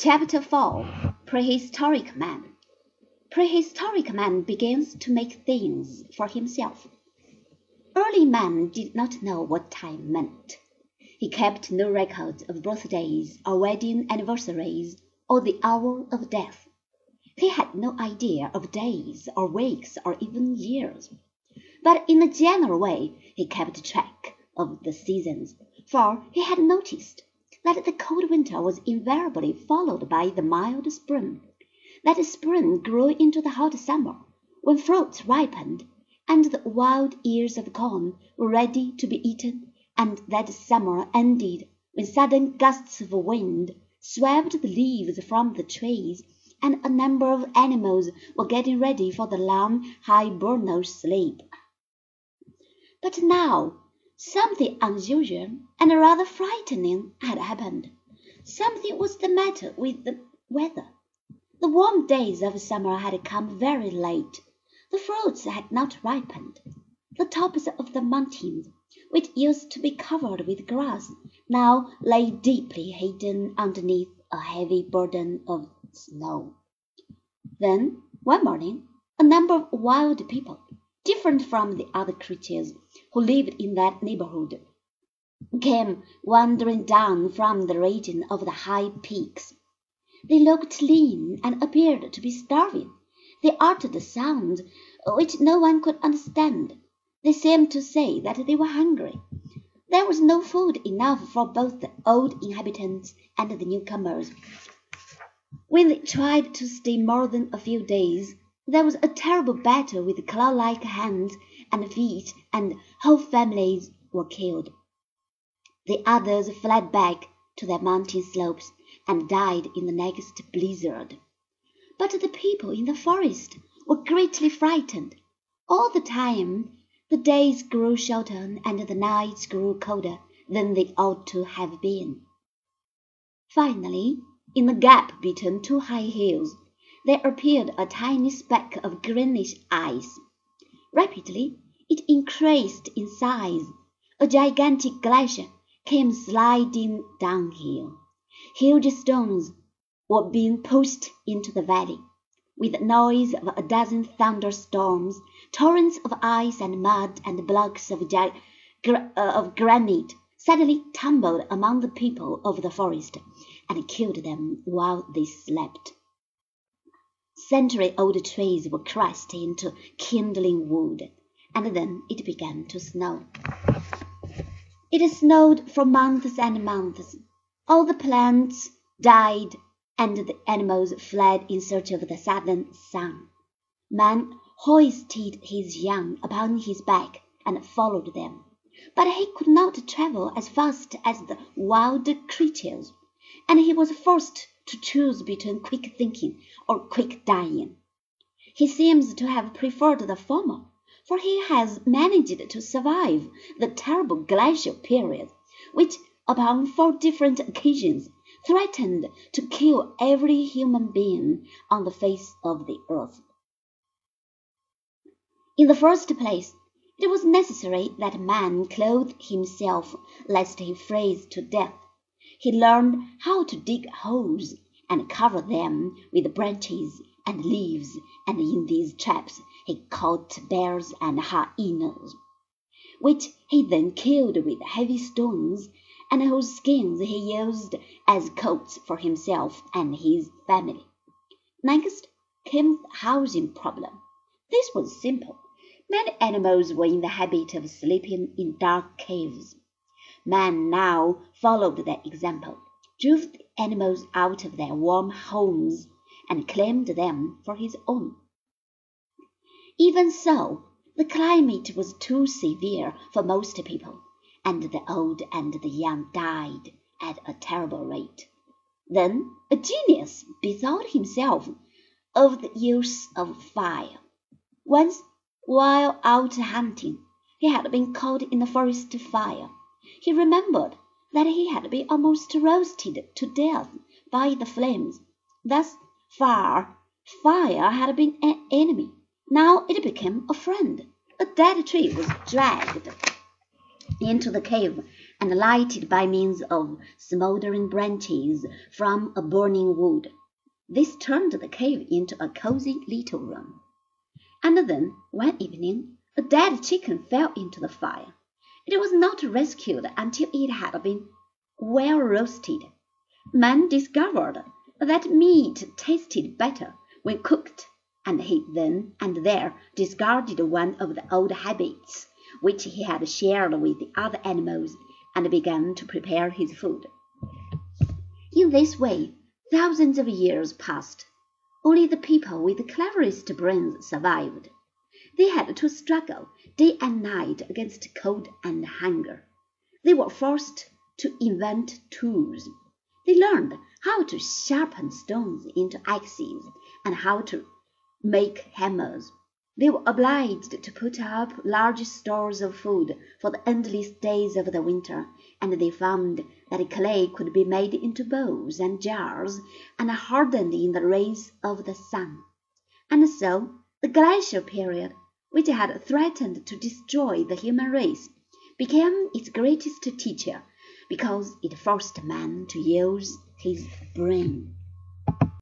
Chapter 4 Prehistoric Man Prehistoric man begins to make things for himself. Early man did not know what time meant. He kept no records of birthdays or wedding anniversaries or the hour of death. He had no idea of days or weeks or even years. But in a general way he kept track of the seasons, for he had noticed that the cold winter was invariably followed by the mild spring, that spring grew into the hot summer, when fruits ripened, and the wild ears of corn were ready to be eaten, and that summer ended when sudden gusts of wind swept the leaves from the trees, and a number of animals were getting ready for the long hibernal sleep. But now Something unusual and rather frightening had happened. Something was the matter with the weather. The warm days of summer had come very late. The fruits had not ripened. The tops of the mountains, which used to be covered with grass, now lay deeply hidden underneath a heavy burden of snow. Then, one morning, a number of wild people different from the other creatures who lived in that neighborhood, came wandering down from the region of the high peaks. They looked lean and appeared to be starving. They uttered a sound which no one could understand. They seemed to say that they were hungry. There was no food enough for both the old inhabitants and the newcomers. When they tried to stay more than a few days, there was a terrible battle with claw-like hands and feet, and whole families were killed. The others fled back to their mountain slopes and died in the next blizzard. But the people in the forest were greatly frightened. All the time the days grew shorter and the nights grew colder than they ought to have been. Finally, in the gap between two high hills, there appeared a tiny speck of greenish ice. Rapidly it increased in size. A gigantic glacier came sliding downhill. Huge stones were being pushed into the valley. With the noise of a dozen thunderstorms, torrents of ice and mud and blocks of, uh, of granite suddenly tumbled among the people of the forest and killed them while they slept. Century-old trees were crushed into kindling wood, and then it began to snow. It snowed for months and months. All the plants died, and the animals fled in search of the southern sun. Man hoisted his young upon his back and followed them, but he could not travel as fast as the wild creatures, and he was forced to choose between quick thinking or quick dying. He seems to have preferred the former, for he has managed to survive the terrible glacial period, which, upon four different occasions, threatened to kill every human being on the face of the earth. In the first place, it was necessary that man clothe himself lest he freeze to death. He learned how to dig holes and cover them with branches and leaves, and in these traps he caught bears and hyenas, which he then killed with heavy stones, and whose skins he used as coats for himself and his family. Next came the housing problem. This was simple. Many animals were in the habit of sleeping in dark caves. Man now followed their example, drove the animals out of their warm homes, and claimed them for his own. Even so, the climate was too severe for most people, and the old and the young died at a terrible rate. Then a genius bethought himself of the use of fire. Once, while out hunting, he had been caught in a forest fire. He remembered that he had been almost roasted to death by the flames. Thus far, fire had been an enemy. Now it became a friend. A dead tree was dragged into the cave and lighted by means of smouldering branches from a burning wood. This turned the cave into a cozy little room. And then, one evening, a dead chicken fell into the fire. It was not rescued until it had been well roasted. Man discovered that meat tasted better when cooked, and he then and there discarded one of the old habits which he had shared with the other animals, and began to prepare his food. In this way thousands of years passed. Only the people with the cleverest brains survived. They had to struggle day and night against cold and hunger. They were forced to invent tools. They learned how to sharpen stones into axes and how to make hammers. They were obliged to put up large stores of food for the endless days of the winter, and they found that clay could be made into bowls and jars and hardened in the rays of the sun. And so the glacial period, which had threatened to destroy the human race, became its greatest teacher because it forced man to use his brain.